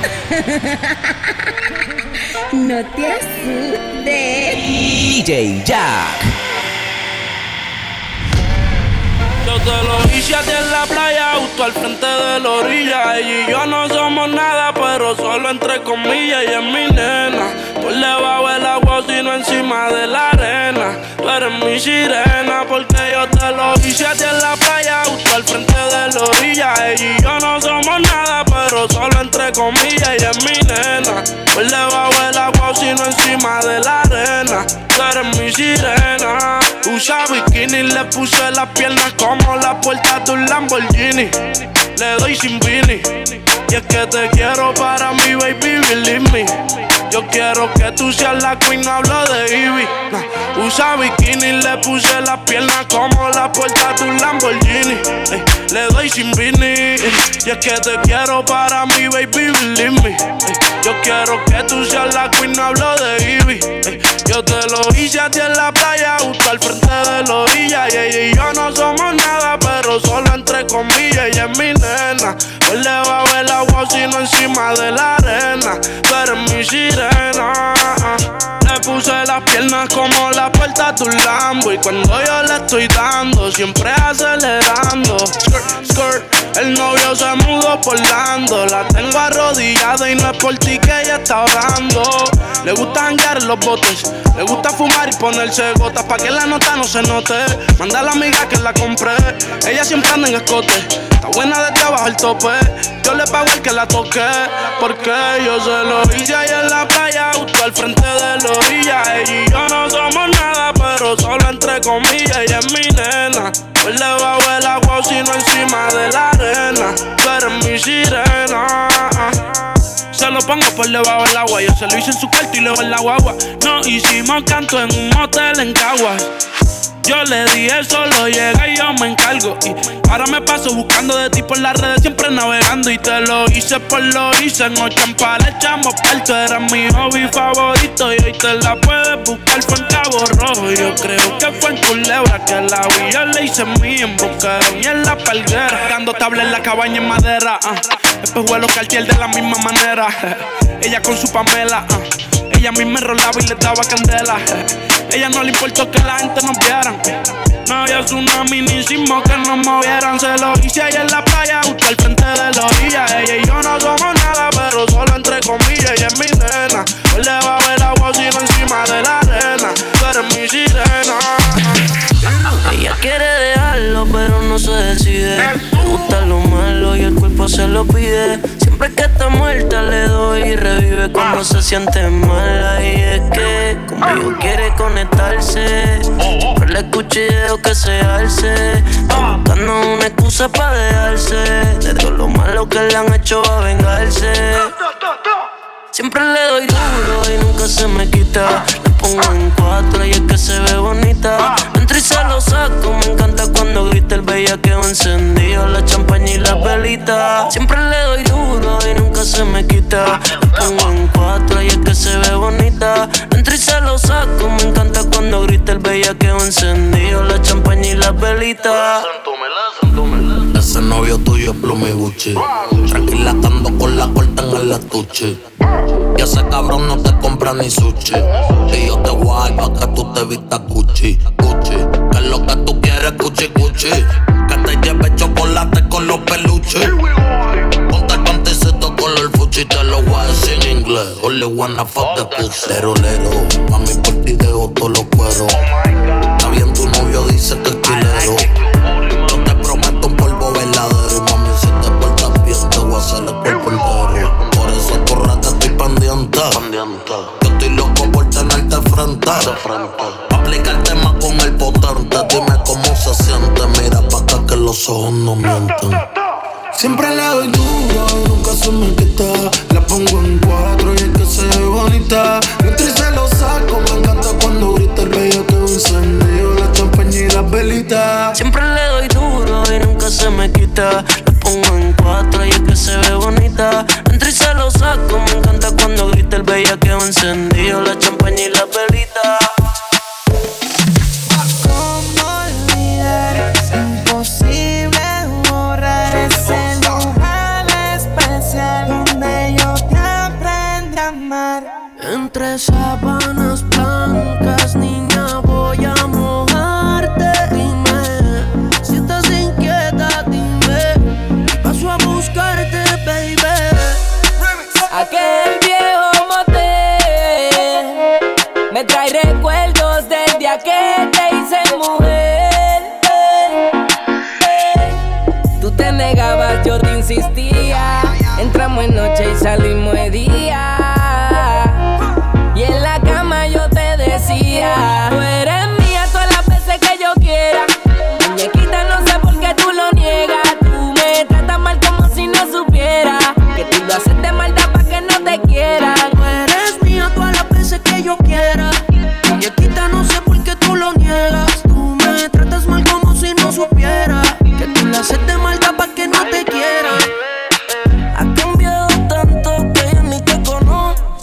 no te asustes. DJ Jack. Yo te lo hice a ti en la playa, justo al frente de la orilla. Ella y yo no somos nada, pero solo entre comillas. Y es mi nena, por debajo del agua, sino encima de la arena. Tú eres mi sirena, porque yo te lo hice a ti en la playa, justo al frente de la orilla. Ella y yo no somos nada, pero solo entre comillas. Y es mi nena, por debajo del agua, sino encima de la arena. Tú eres mi sirena. Usa bikini, le puse las piernas como la puerta de un Lamborghini. Le doy sin vini. Y es que te quiero para mi baby, believe me. Yo quiero que tú seas la queen, hablo de Ivy. Usa bikini, le puse las piernas como la puerta de un Lamborghini. le doy sin vini. Y es que te quiero para mi baby, believe me. yo quiero que tú seas la queen, no hablo de Ivy. yo te lo hice a ti en la playa, justo al frente de la orilla. Y ella y yo no somos nada, pero solo entre comillas. Ella es mi nena. Debajo sino encima de la arena. Tú eres mi sirena. Puse las piernas como la puerta de un Lambo. Y cuando yo le estoy dando, siempre acelerando. Skirt, skirt. El novio se mudó por Lando. La tengo arrodillada y no es por ti que ella está orando. Le gusta hangar los botes. Le gusta fumar y ponerse gotas pa' que la nota no se note. Manda a la amiga que la compré. Ella siempre anda en escote. Está buena desde abajo el tope. Yo le pago el que la toque. Porque yo se lo hice ahí en la playa, justo al frente de la Ella y yo no somos nada, pero solo entre comillas. Ella es mi nena. Por debajo del agua, sino encima de la arena. Tú eres mi sirena. Se lo pongo por debajo del agua. Yo se lo hice en su cuarto y luego en la guagua. No hicimos canto en un motel en Caguas. Yo le dije solo llega y yo me encargo. Y ahora me paso buscando de ti por las redes, siempre navegando. Y te lo hice por lo hice. En ocho le echamos parto. Era mi hobby favorito. Y hoy te la puedes buscar. Fue en Cabo Rojo. Yo creo que fue en Culebra que la vi. Yo le hice mi en y en la palguera. Dando tabla en la cabaña en madera. Uh. Después los cartier de la misma manera. Ella con su Pamela. Uh. Ella a mí me rolaba y le daba candela. Ella no le importó que la gente nos viera. No había tsunami ni sismo que nos movieran. Se lo hice ahí en la playa, justo al frente de la orilla. Ella y yo no somos nada, pero solo entre comillas. Ella es mi nena. Él le va a ver agua encima de la arena. Tú eres mi sirena. Ella quiere dejarlo, pero no se decide. Le gusta lo malo y el cuerpo se lo pide. Siempre que doy revive cuando se siente mala. Y es que conmigo quiere conectarse. Pero le escuché que se alce. Está buscando una excusa para dejarse. De todo lo malo que le han hecho va a vengarse. Siempre le doy duro y nunca se me quita. Le pongo un cuatro y es que se ve bonita. Entro y se lo saco, me encanta cuando grita el bellaqueo encendido, la champaña y la velita. Siempre le doy duro y nunca se me quita. Le pongo un cuatro y es que se ve bonita. Entro y se lo saco, me encanta cuando grita el bellaqueo encendido, la champaña y la velita. Ese novio tuyo es Plumi Gucci. Tranquila, estando con la corta en el estuche. Y ese cabrón no te compra ni sushi. Y yo te voy pa' que tú te vistas Gucci, Gucci. Que es lo que tú quieres, Gucci, Gucci. Que te lleve chocolate con los peluches. Ponte el panticito color fuchi, te lo voy a decir en inglés. Only wanna fuck the pussy. Lero, lero, mami por ti dejo todos los cueros. Está bien, tu novio dice que frente. Aplicarte más con el potente. Dime cómo se siente. Mira pa' acá que los ojos no mienten. Siempre le doy duro y nunca se me quita. La pongo en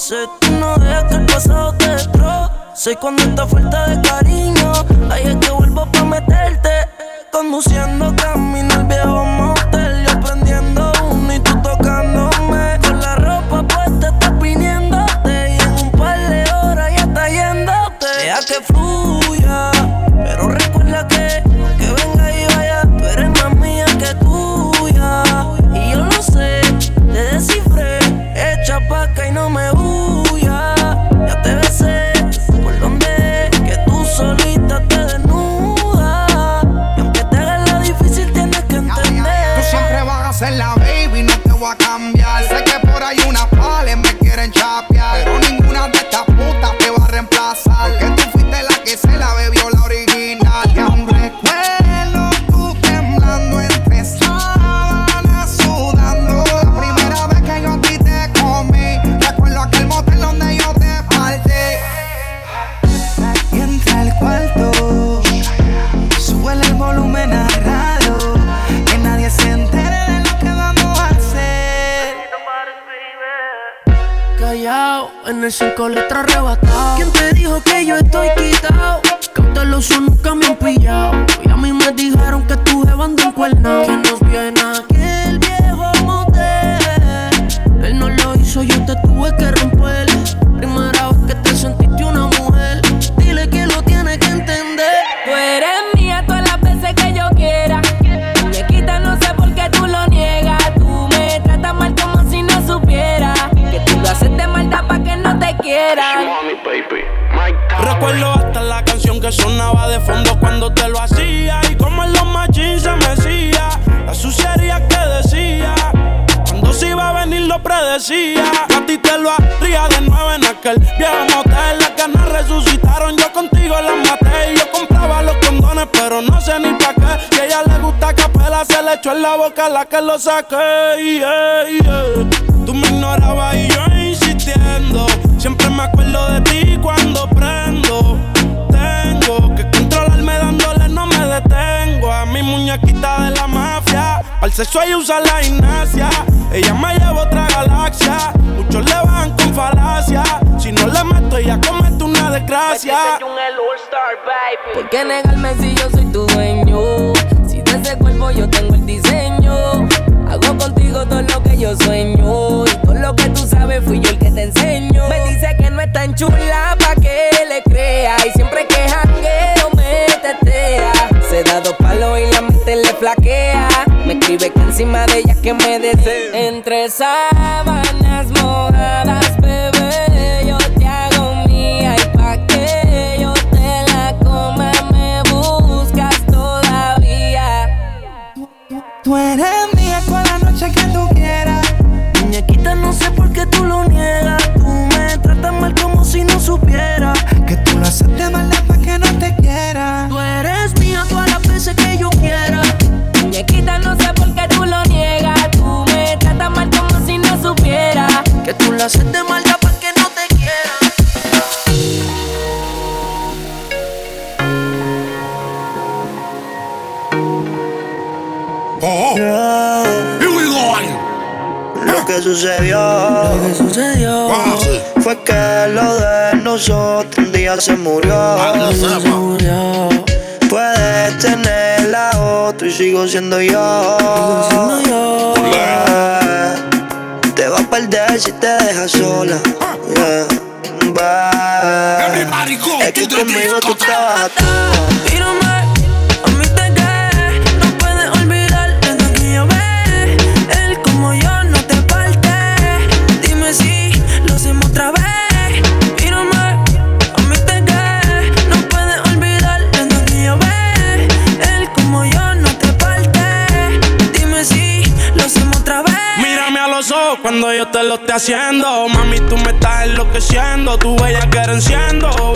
Sé que no dejas que el pasado te destroce. Cuando esta falta de cariño, ahí es que vuelvo pa' meterte. Conduciendo, caminando bicho en la boca la que lo saqué. Tú me ignorabas y yo insistiendo. Siempre me acuerdo de ti cuando prendo. Tengo que controlarme dándole, no me detengo. A mi muñequita de la mafia. Al sexo y usa la gimnasia. Ella me lleva a otra galaxia. Muchos le van con falacia. Si no le meto, ella comete una desgracia. ¿Por qué negarme si yo soy tu dueño? Si de ese yo tengo el Hago contigo todo lo que yo sueño. Y todo lo que tú sabes fui yo el que te enseño. Me dice que no es tan chula pa' que le crea. Y siempre que jangueo me tetea. Se da dos palos y la mente le flaquea. Me escribe que encima de ella que me desea. Entre sábanas mojadas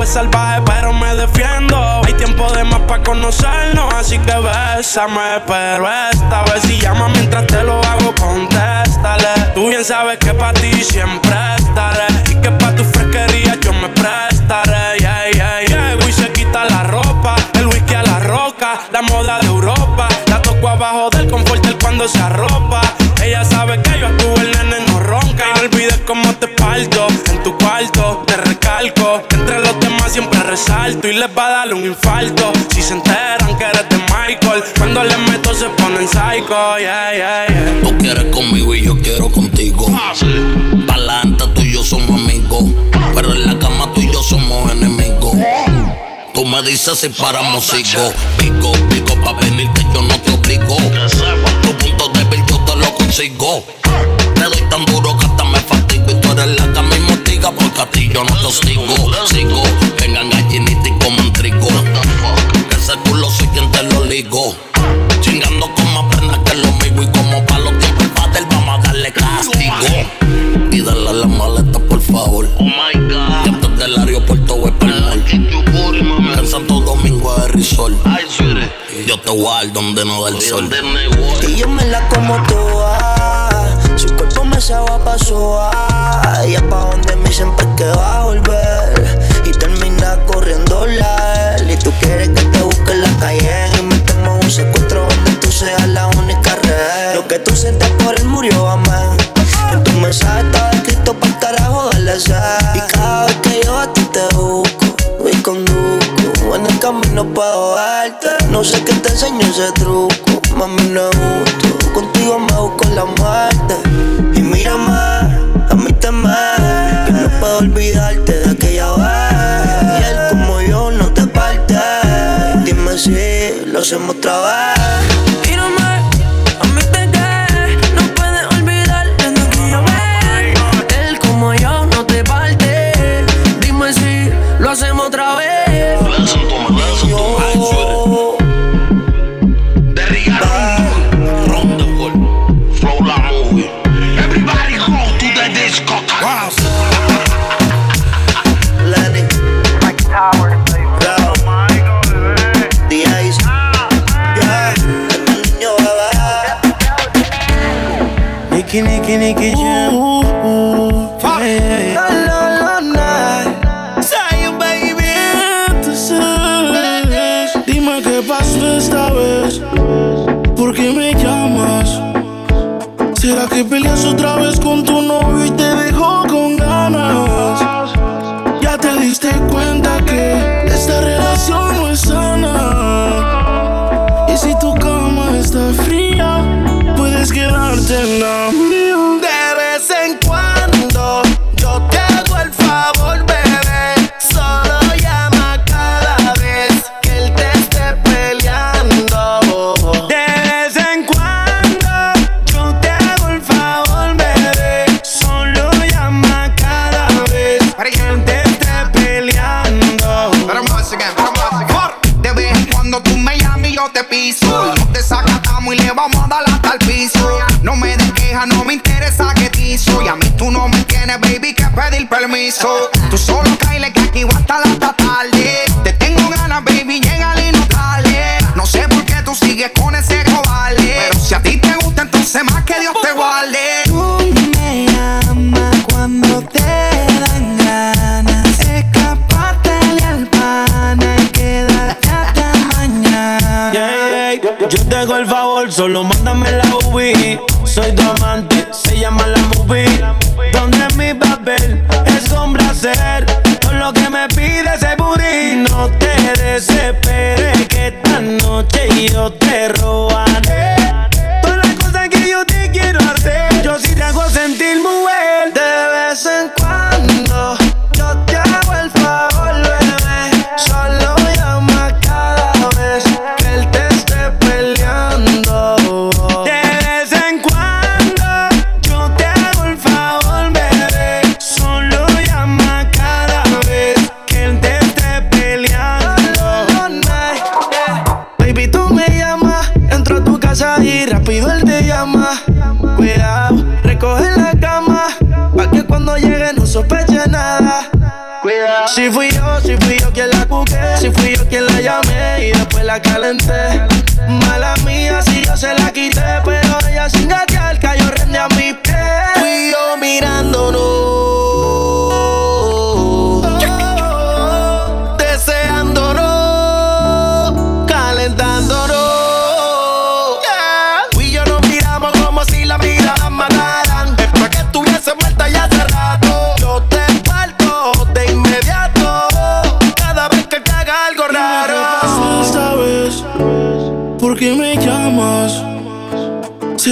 Es salvaje, pero me defiendo. Hay tiempo de más para conocernos. Así que bésame, pero esta vez si llama mientras te lo hago, contéstale. Tú bien sabes que para ti siempre estaré. Y que para tu fresquería yo me prestaré. Yeah, yeah, yeah. Y se quita la ropa. El whisky a la roca. La moda de Europa. La toco abajo del confort cuando se arropa. Ella sabe que yo estuve el nene no ronca y no olvides cómo te parto en tu Te recalco entre los demás siempre resalto y les va a dar un infarto si se enteran que eres de Michael. Cuando les meto se ponen psycho. Yeah, yeah, yeah. Tú quieres conmigo y yo quiero contigo. Ah, tú y yo somos amigos, pero en la cama tú y yo somos enemigos. Tú me dices si paramos sigo Pico, pico pa' venir que yo no te obligo Tu punto débil yo te lo consigo Te doy tan duro que motiga porque a ti yo no te hostigo Sigo, vengan gallinita y un trigo. Ese culo soy quien te lo ligo. Chingando con más prendas que lo mío Y como pa' los tiempos el vamos a darle castigo. Y dale a la maleta por favor. Oh my God. Que antes del aeropuerto voy para Santo Domingo de Risol. Yo te guardo donde no da el sol. Y yo me la como toda. Su cuerpo me se va pa' Y es pa' donde me siempre que va a volver. Si fui yo, si fui yo quien la cuqué, si fui yo quien la llamé y después la calenté.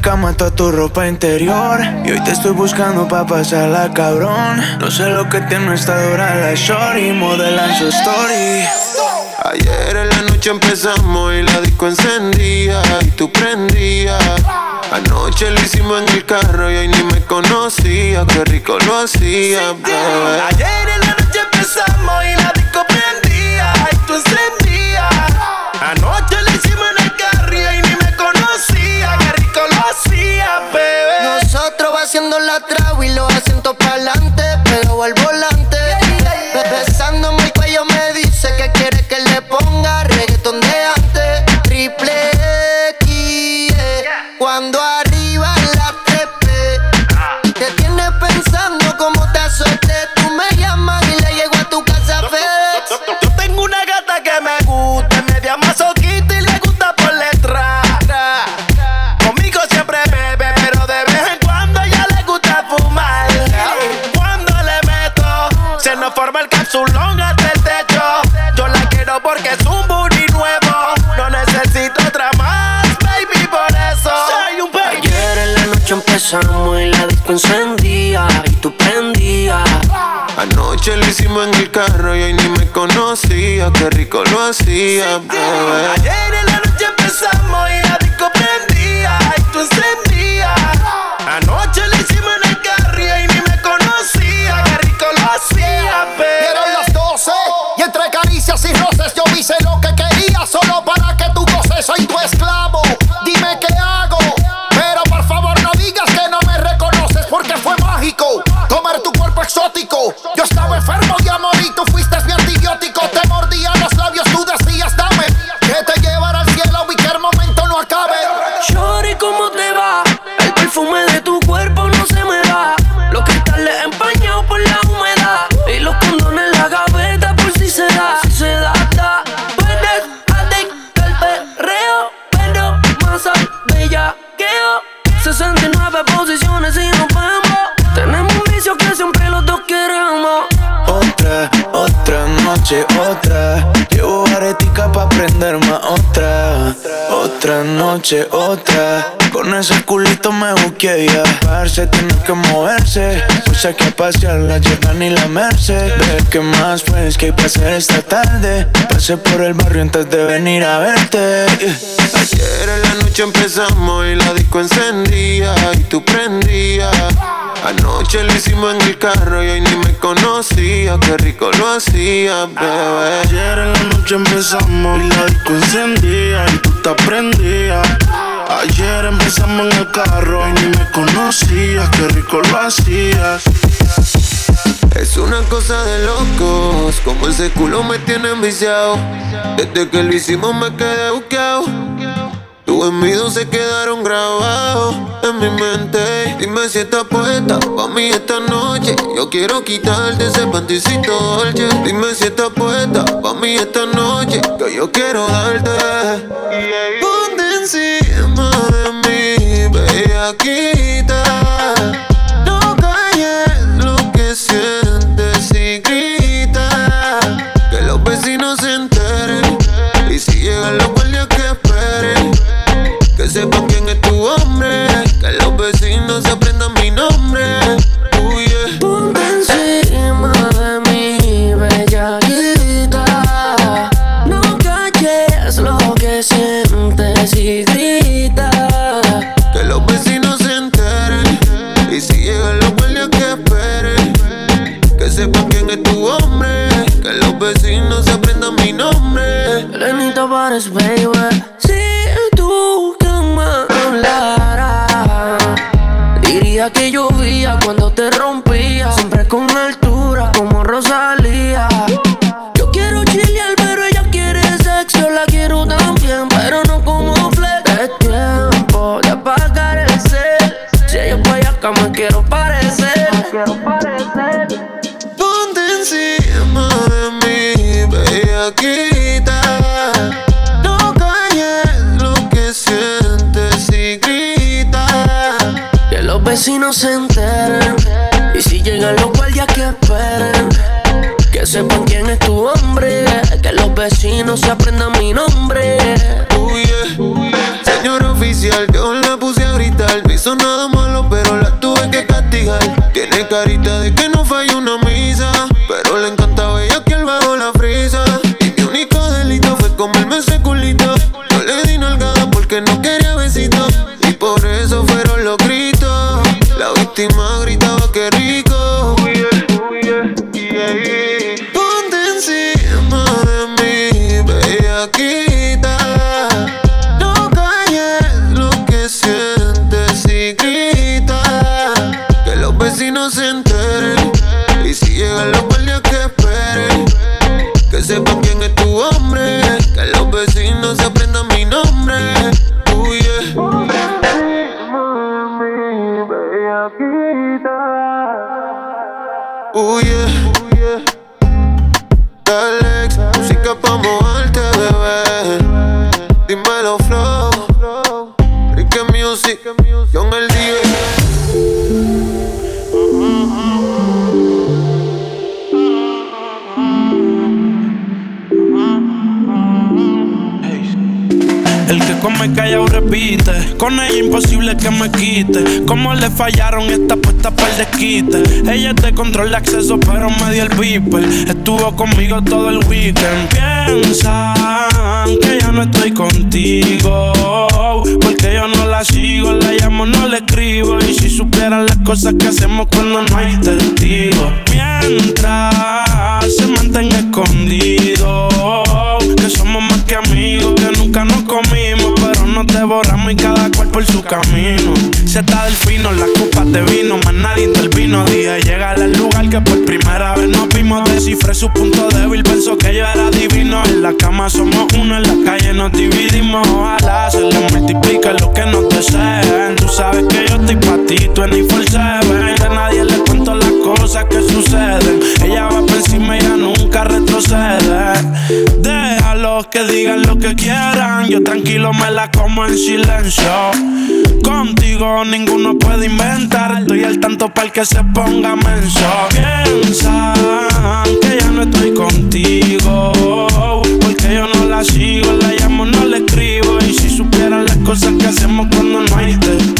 cama toda tu ropa interior Y hoy te estoy buscando pa' pasarla cabrón No sé lo que tiene esta dura la shorty Modelan su story Ayer en la noche empezamos y la disco encendía y tú prendías. Anoche lo hicimos en el carro y hoy ni me conocía, qué rico lo hacía, bebé. Los asientos pa'lante, pero al volante. 69 posiciones y nos vemos. Tenemos un vicio que siempre los dos queremos. Otra, otra noche, otra Llevo aretica pa' prender más otra Otra noche, otra Con ese culito me busqué ya Parce, tiene que moverse hay que pasear la llevan y la merced Ve que más pues que hay esta tarde Pasé por el barrio antes de venir a verte Ayer en la noche empezamos y la disco encendía y tú prendías. Anoche lo hicimos en el carro y hoy ni me conocía, qué rico lo hacía, bebé. Ayer en la noche empezamos y la disco encendía y tú te prendías. Ayer empezamos en el carro y ni me conocías, qué rico lo hacías. Es una cosa de locos, como ese culo me tiene enviciado. Desde que lo hicimos me quedé buqueado. Tus envidios se quedaron grabados en mi mente. Dime si estás puesta pa' mí esta noche. Yo quiero quitarte ese panticito dolce. Dime si estás puesta pa' mí esta noche. Que yo quiero darte. Ponte encima bellaquita. La Con ella imposible que me quite. Como le fallaron esta puesta para el desquite. Ella te control de acceso, pero me dio el beeper. Estuvo conmigo todo el weekend. Piensan que ya no estoy contigo. Porque yo no la sigo, la llamo, no le escribo. Y si supieran las cosas que hacemos cuando no hay testigos. Mientras su camino. Se está del fino, las copas de vino, más nadie intervino. Dije llegar al lugar que por primera vez nos vimos. Descifré su punto débil, pensó que yo era divino. En la cama somos uno, en la calle nos dividimos. Ojalá se le multiplique lo que nos deseen. Tú sabes que yo estoy pa' ti, tú en Seven. A nadie le cuento cosas que suceden. Ella va por encima, ella nunca retrocede. Déjalos que digan lo que quieran. Yo tranquilo me la como en silencio. Contigo ninguno puede inventar. Estoy al tanto para que se ponga menso. Piensan que ya no estoy contigo. Porque yo no la sigo, la llamo, no le escribo. Y si supieran las cosas que hacemos cuando no hay testigos.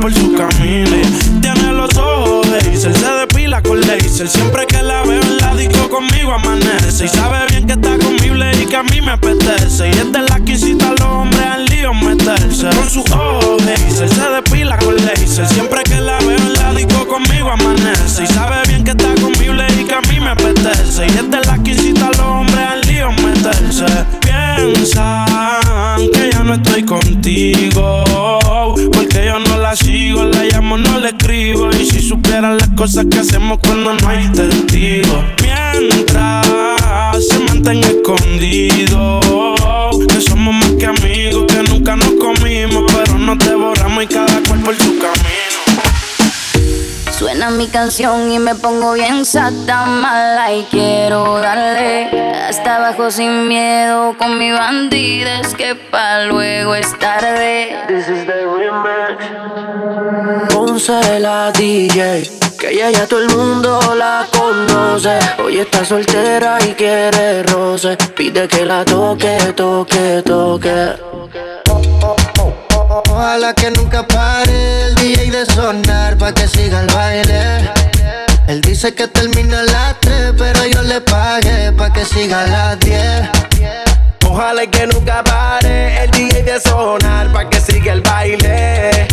Por su camino. Tiene los ojos laser, se depila con laser. Siempre que la veo en la disco conmigo amanece. Y sabe bien que está conmigo y que a mí me apetece. Y es de la que incita a los hombres al lío meterse. Con sus ojos laser, se depila con laser. Siempre que la veo en la disco conmigo amanece. Y sabe me apetece. Y es de la que incita a los hombres al lío meterse. Piensan que ya no estoy contigo. Porque yo no la sigo, la llamo, no le escribo. Y si supieran las cosas que hacemos cuando no hay testigo. Mientras se mantenga escondido. Que somos más que amigos, que nunca nos comimos. Pero nos devoramos y cada cual por su camino. Suena mi canción y me pongo bien sata mala y quiero darle hasta abajo sin miedo con mi bandida es que pa luego es tarde. This is the Ponce la DJ. Que ella ya todo el mundo la conoce. Hoy está soltera y quiere roce. Pide que la toque, toque, toque. Ojalá que nunca pare el DJ de sonar pa' que siga el baile. Él dice que termina a las 3, pero yo le pagué pa' que siga a las 10. Ojalá que nunca pare el DJ de sonar pa' que siga el baile.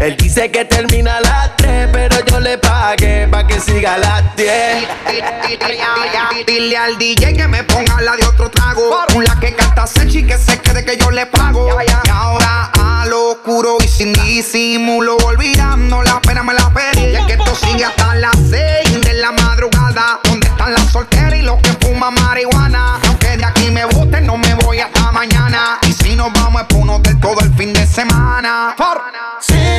Él dice que termina a las 3, pero yo le pagué pa' que siga a las 10. Dile al DJ que me ponga la de otro trago. Con la que canta Sechi que se quede que yo le pago. Y ahora a lo oscuro y sin disimulo, olvidando la pena me la pedí. Y es que esto sigue hasta las 6 de la madrugada. ¿Dónde están las solteras y los que fuman marihuana? Aunque de aquí me boten, no me voy hasta mañana. Y si nos vamos es por un hotel todo el fin de semana.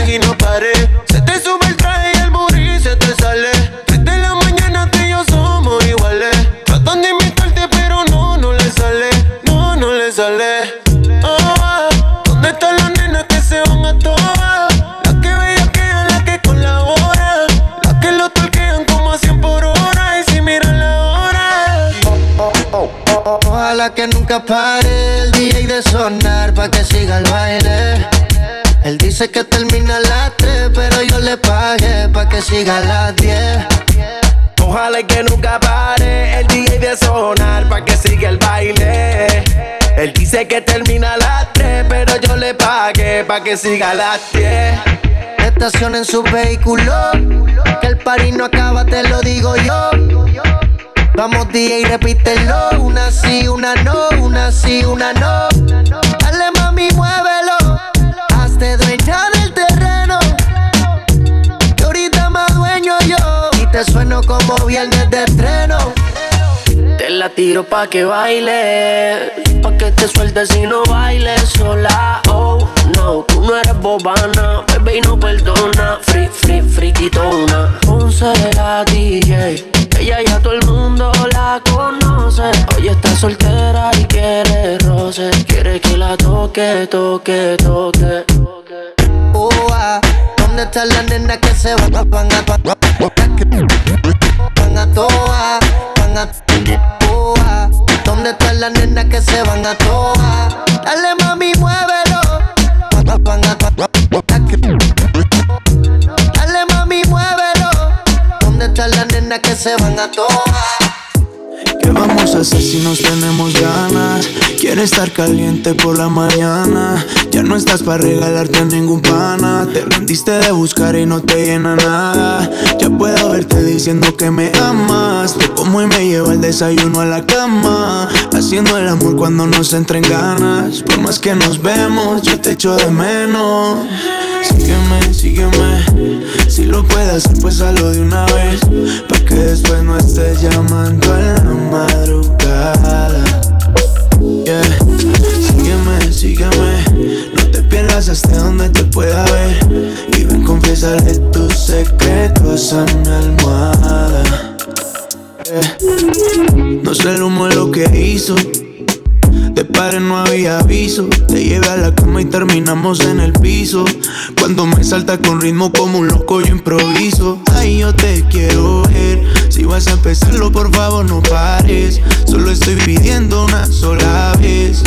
Y no pare. Se te sube el traje y el booty se te sale. Desde la mañana tú y yo somos iguales. Tratan de pero no, no le sale. No, no le sale. ¿Dónde están las nenas que se van a todas? Las que bellaquean, las que colaboran. Las que lo torquean como a 100 por hora. Y si miran la hora. Ojalá que nunca pare el DJ de sonar pa' que siga el baile. Él dice que a las 10. Ojalá que nunca pare el DJ de sonar pa' que siga el baile. Él dice que termina a las 3, pero yo le pagué pa' que siga a las 10. Estacionen su vehículo, que el party no acaba, te lo digo yo. Vamos DJ, repítelo, una sí, una no, una sí, una no. Dale mami, muévelo, te sueno como viernes de estreno. Te la tiro pa' que baile, pa' que te sueltes y no bailes sola. Oh, no, tú no eres bobana, bebé y no perdona. Free, free, friquitona. Ponce la DJ, ella ya todo el mundo la conoce. Hoy está soltera y quiere roce, quiere que la toque, toque, toque. Oh, ah, ¿Dónde están las nenas que se van, van a van a toa, van a toa? ¿Dónde están las nenas que se van a toa? Dale mami, muévelo. Van a Dale mami, muévelo. ¿Dónde están las nenas que se van a toa? ¿Qué vamos a hacer si nos tenemos ganas? Quiero estar caliente por la mañana. Ya no estás para regalarte a ningún pana. Te rendiste de buscar y no te llena nada. Ya puedo verte diciendo que me amas. Te como y me llevo el desayuno a la cama. Haciendo el amor cuando nos entren ganas. Por más que nos vemos, yo te echo de menos. Sígueme, sígueme. Si lo puedes hacer, pues hazlo de una vez. Pa' que después no estés llamando en la madrugada. Yeah. Sígueme, sígueme. No te pierdas hasta donde te pueda ver. Y ven, confiésale tus secretos a mi almohada. No sé el humo lo que hizo. De padre no había aviso. Te llevé a la cama y terminamos en el piso. Cuando me salta con ritmo como un loco, yo improviso. Ay, yo te quiero ver. Si vas a empezarlo, por favor, no pares. Solo estoy pidiendo una sola vez.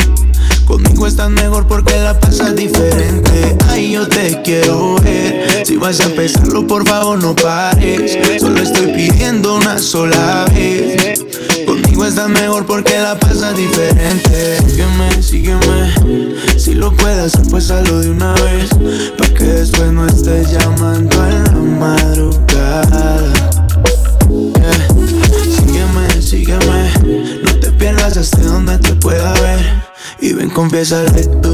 Conmigo estás mejor porque la pasas diferente. Ay, yo te quiero ver. Si vas a empezarlo, por favor, no pares. Solo estoy pidiendo una sola vez. Conmigo estás mejor porque la pasas diferente. Sígueme, sígueme. Si lo puedes hacer, pues hazlo de una vez. Pa' que después no estés llamando confiésale tus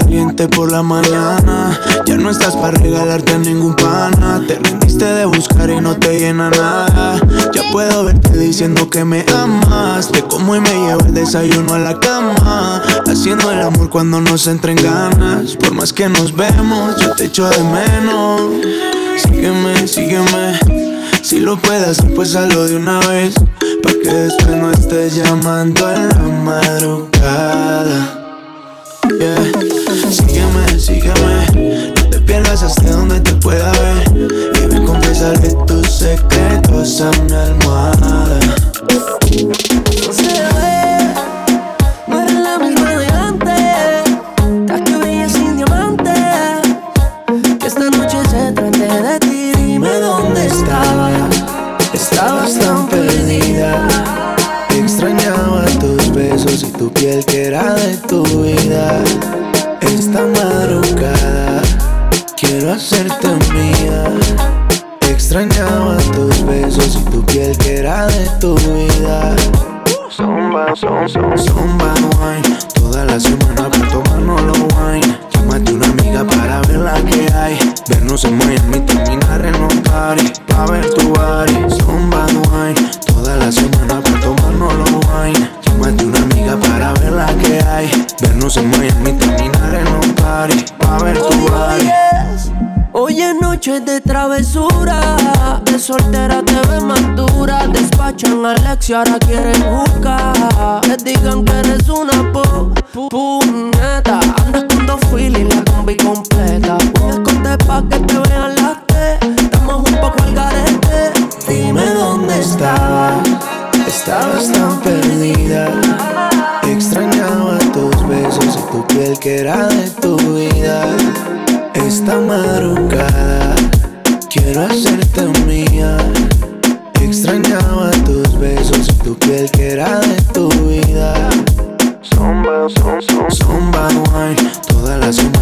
caliente por la mañana. Ya no estás para regalarte a ningún pana. Te rendiste de buscar y no te llena nada. Ya puedo verte diciendo que me amas. Te como y me llevo el desayuno a la cama. Haciendo el amor cuando nos entren ganas. Por más que nos vemos, yo te echo de menos. Sígueme, sígueme. Si lo puedes pues hazlo de una vez. Pa' que después no estés llamando en la madrugada. Sígueme, sígueme. No te pierdas hasta donde te pueda ver. Y ven, confiésale tus secretos a mi almohada.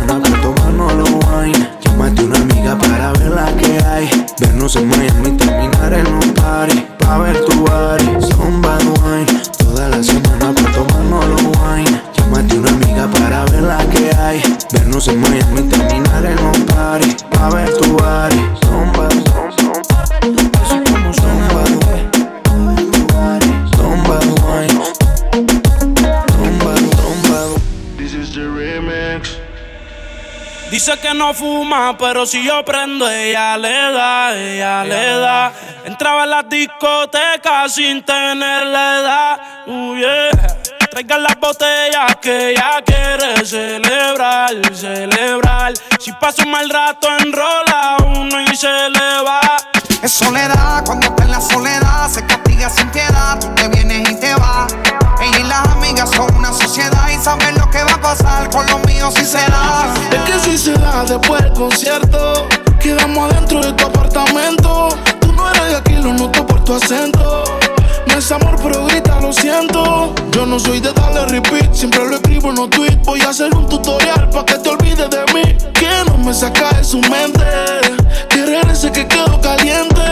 Semana por tomarnos los wine. Llámate una amiga para ver la que hay. Vernos en Miami, terminar en un party. Pa' ver tu body. Zumba wine. Toda la semana por tomarnos los wine. Llámate una amiga para ver la que hay. Vernos en Miami, terminar en un party. Pa' ver tu body. Dice que no fuma, pero si yo prendo, ella le da, ella le da. Entraba en las discotecas sin tener la edad. Uh, yeah. Traigan las botellas que ella quiere celebrar, celebrar. Si pasa un mal rato, enrola uno y se le va. Es soledad, cuando está en la soledad, se castiga sin piedad. Tú te vienes y te vas. Ella y las amigas son una sociedad y saben lo que va a pasar con los míos si se da. Es que si se da después del concierto, quedamos adentro de tu apartamento. Tú no eres de aquí, lo noto por tu acento. Es amor, pero grita, lo siento. Yo no soy de darle repeat, siempre lo escribo en los tweets. Voy a hacer un tutorial para que te olvides de mí. Que no me saca de su mente. Que regrese que quedo caliente.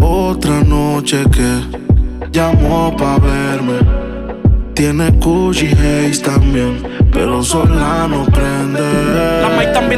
Otra noche que llamó pa' verme. Tiene Gucci Haze también, pero sola no prende.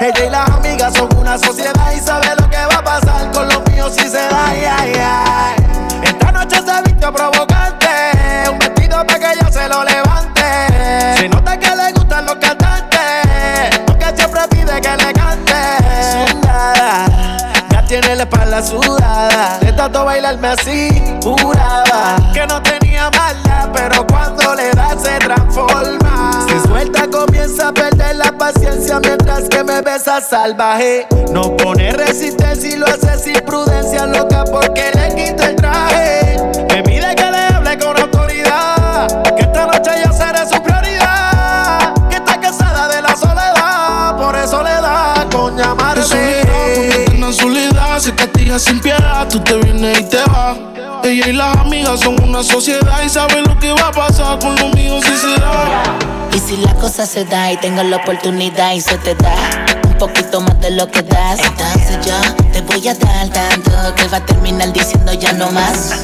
Ella y las amigas son una sociedad y sabe lo que va a pasar con los míos si se da. Esta noche se visto provocante, un vestido para que ella se lo levante. Se nota que le gustan los cantantes, porque siempre pide que le cante. Sudada, ya tiene la espalda sudada, de tanto bailarme así, juraba que no tenía maldad, pero cuando le da se transforma. Se suelta, comienza a la paciencia mientras que me besa salvaje. No pone resistencia y lo hace sin prudencia, loca porque le quita el traje. Me pide que le hable con autoridad, que esta noche yo seré su prioridad. Que está cansada de la soledad, por eso le da con llamarme. En soledad se castiga sin piedad, tú te vienes y te vas. Ella y las amigas son una sociedad y saben lo que va a pasar con los míos si se da. Y si la cosa se da y tengo la oportunidad y se te da un poquito más de lo que das, entonces yo te voy a dar tanto que va a terminar diciendo ya no más.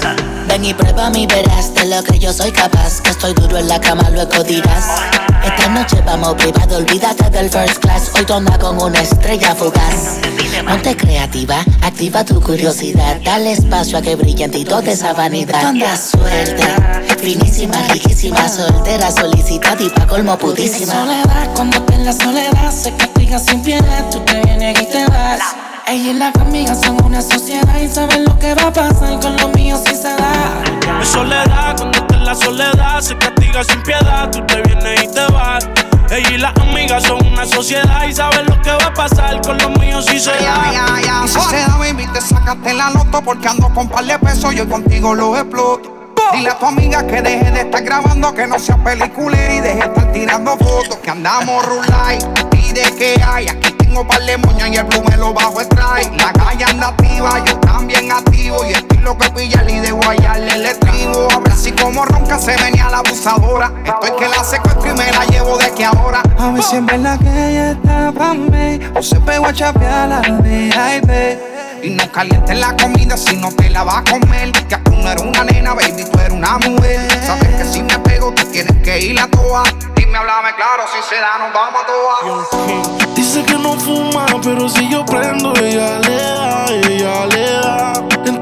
Ven y prueba mi verás de lo que yo soy capaz. Que estoy duro en la cama, luego dirás. Esta noche vamos privado, olvídate del first class. Hoy toma con una estrella fugaz. Ponte creativa, activa tu curiosidad. Dale espacio a que brille en ti toda esa vanidad. Anda suelta, finísima, riquísima, soltera, solicitada y pa' colmo putísima. Soledad, cuando en la soledad, se castiga sin piedad. Tú te vienes y te vas. Ella y las amigas son una sociedad y saben lo que va a pasar con los míos si se da. Es soledad, cuando esté en la soledad, se castiga sin piedad. Tú te vienes y te vas. Ella y las amigas son una sociedad y saben lo que va a pasar con los míos si se da. Y si se da, baby, te sacaste la loto porque ando con par de pesos y hoy contigo lo exploto. Dile a tu amiga que deje de estar grabando, que no sea peliculera y deje de estar tirando fotos. Que andamos rulay y de que hay. Aquí tengo par de moñas y el blue me lo bajo strike. La calle anda activa, yo también activo. Y estilo que pilla y de guayarle el estribo. Habla así como ronca, se venía la abusadora. Estoy que la secuestro y me la llevo de que ahora. A ver si es verdad que ella está pa' mí O se pegó a chapear la VIP Y no calientes la comida si no te la vas a comer. Que tú no eres una nena, baby, tú eres una mujer. Sabes que si me pego, tú tienes que ir a toa. Dime, háblame claro, si se da, nos vamos a toa. Dice que no fuma, pero si yo prendo, ella le da, ella le da.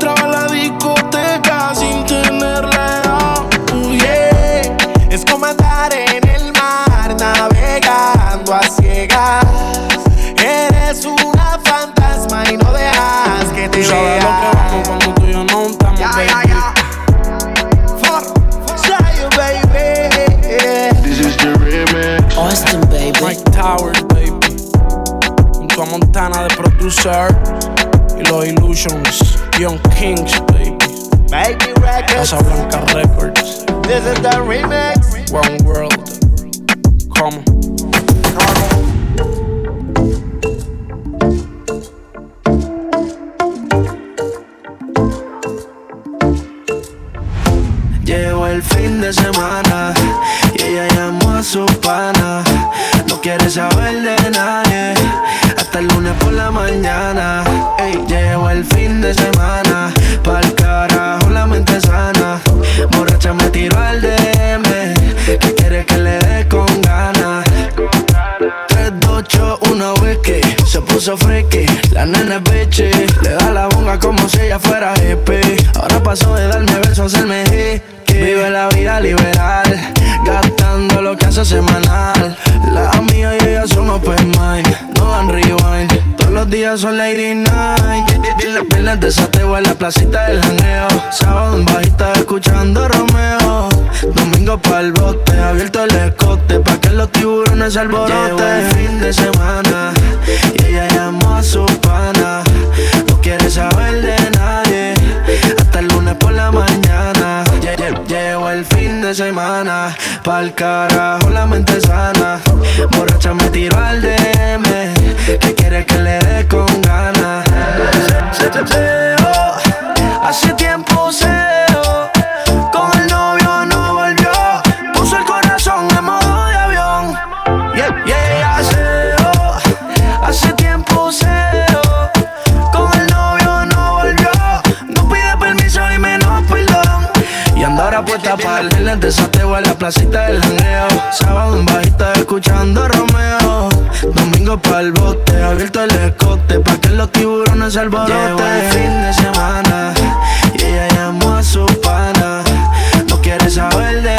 Montana de producer. Y los Illusions. Young Kings, baby. Baby Records. Casa Blanca Records. This is the remix. One World. Come. Llegó el fin de semana y ella llamó a su pana. No quiere saber de nadie hasta el lunes por la mañana. Ey, llegó el fin de semana, pa'l carajo la mente sana. Borracha me tiró al DM, que quiere que le dé con ganas. 3, 2, 8, 1, whisky Se puso friki, la nena es bitchy Le da la bonga como si ella fuera hippie Ahora pasó de darme besos a hacerme hickey Vive la vida liberal Gastando lo que hace semanal. La amiga y ella son open mind No dan rewind. Todos los días son lady night. Las piernas de sateo en la placita del janeo. Sábado en bajita escuchando Romeo. Domingo pa'l bote Abierto el escote Pa' que los tiburones alboroten. Llegó fin de semana Y ella llamó a su pana. No quiere saber de nadie Hasta el lunes por la mañana el fin de semana. Pa'l carajo la mente sana. Borracha me tiró al DM. Que quiere que le dé con ganas. Se, se, oh, hace tiempo desateo en la placita del jangueo. Sábado en bajita escuchando Romeo. Domingo pa'l bote, abierto el escote pa' que los tiburones se alboroten. El fin de semana y ella llamó a su pana. No quiere saber de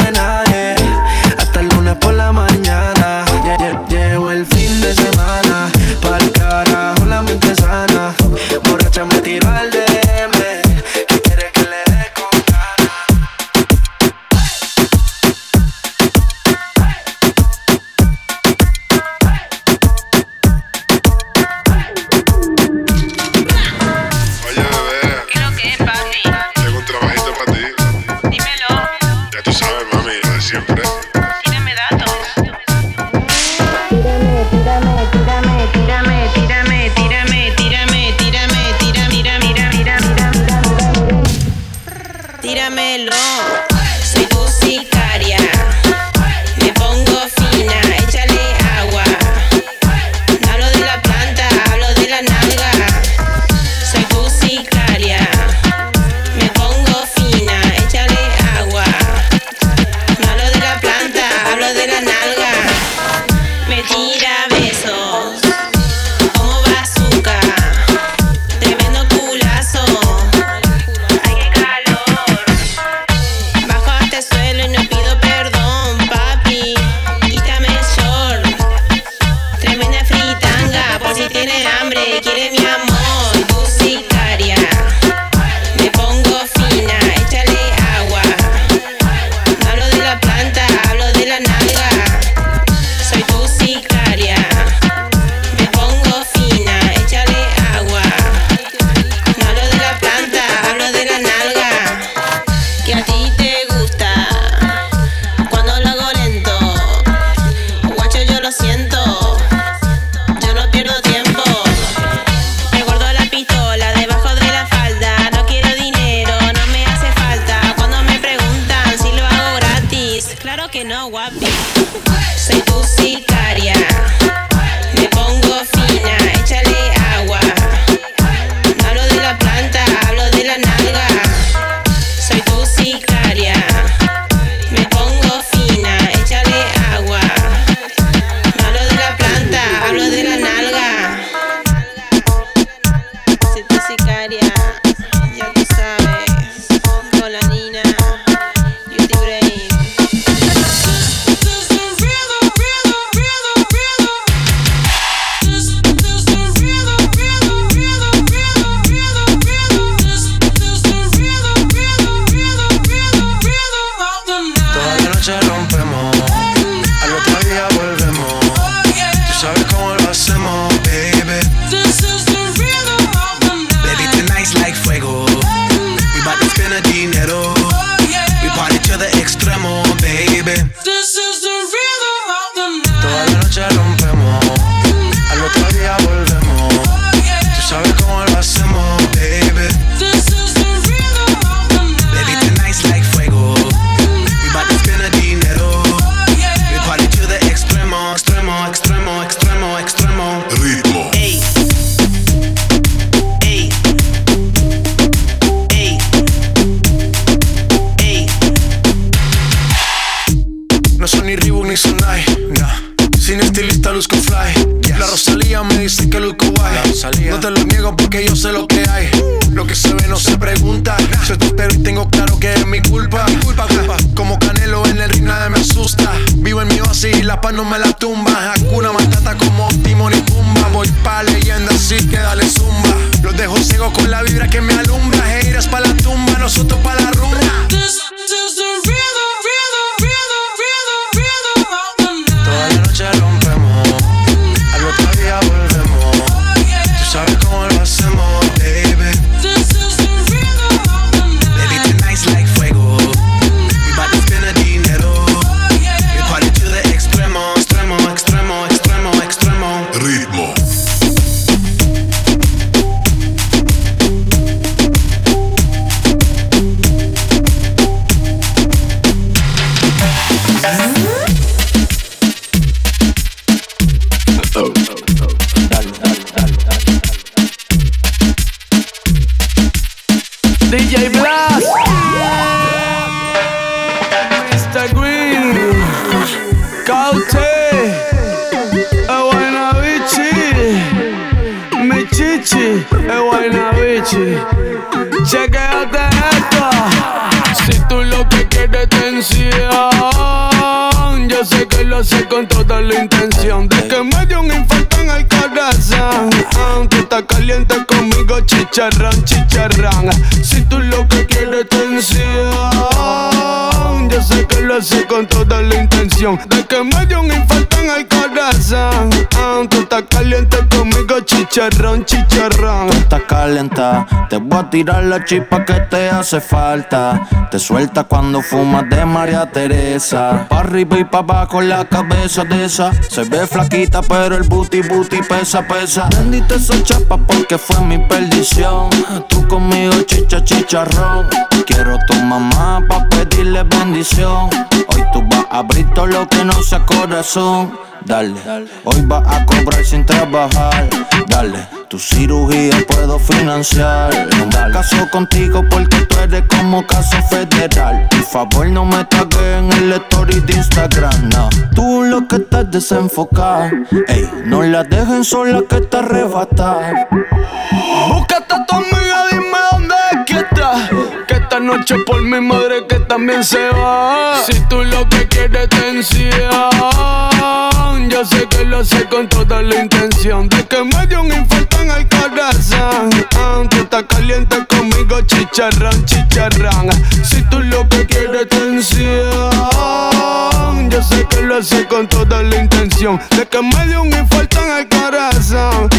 DJ Blas. Mr. Green. Caute. Guanabichi. Mi chichi. El Guanabichi. Chequeate con toda la intención de que me dio un infarto en el corazón. Aunque está caliente conmigo, chicharrón, chicharrón. Si tú lo que quieres tensión yo sé que lo hace con toda la intención de que me dio un infarto en el corazón. Ah, tú estás caliente conmigo, chicharrón, chicharrón. Tú estás caliente, te voy a tirar la chispa que te hace falta. Te suelta cuando fumas de María Teresa. Pa' arriba y pa' abajo la cabeza de esa. Se ve flaquita, pero el booty booty pesa, pesa. Bendita esa chapa porque fue mi perdición. Tú conmigo, chicha, chicharrón. Quiero tu mamá pa' pedirle bendición. Hoy tú vas a abrir todo lo que no sea corazón. Dale, hoy vas a cobrar sin trabajar. Dale, tu cirugía puedo financiar. No me caso contigo porque tú eres como caso federal. Por favor, no me tagues en el story de Instagram. No, tú lo que estás desenfocado. Ey, no la dejen sola que te arrebata. Búscate a tu noche por mi madre que también se va. Si tú lo que quieres tensión, yo sé que lo sé con toda la intención de que me dio un infarto en el corazón. Aunque está caliente conmigo, chicharrón, chicharrón. Si tú lo que quieres tensión, yo sé que lo sé con toda la intención de que me dio un infarto en el corazón.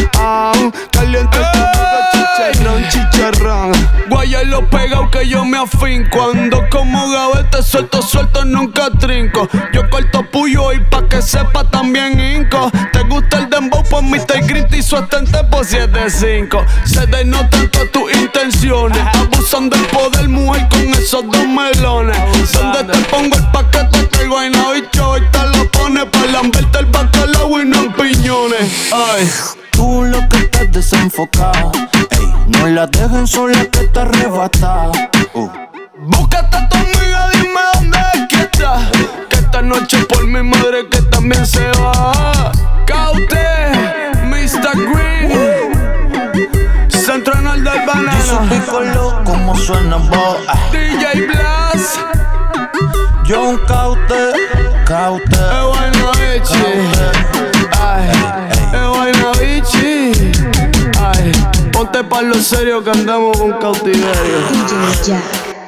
Caliente conmigo, chicharrón, chicharrón. Guaya lo pegado que yo me afín Cuando como gavete suelto, suelto, nunca trinco. Yo corto puyo y pa' que sepa también inco. ¿Te gusta el dembow? Pues Mr. Grit y su estante por 7-5. Se denotan todas tus intenciones. Abusan del poder, mujer, con esos dos melones. Donde te pongo el paquete, traigo ahí no bicho. Y te lo pone pa' lamberte el bacalao y no en piñones. Ay. Tú lo que estás desenfocado. Ey, no la dejen sola que te arrebata. Uh. Búscate a tu amiga, dime dónde es que está. Que esta noche por mi madre que también se va. Caute, Mr. Green. Central del Y banana. su piccolo, como suena vos. DJ Blas. John Caute, Caute. Es buena bichi. Ay, es buena bichi. Ay, ponte pa' lo serio que andamos con cautiverio.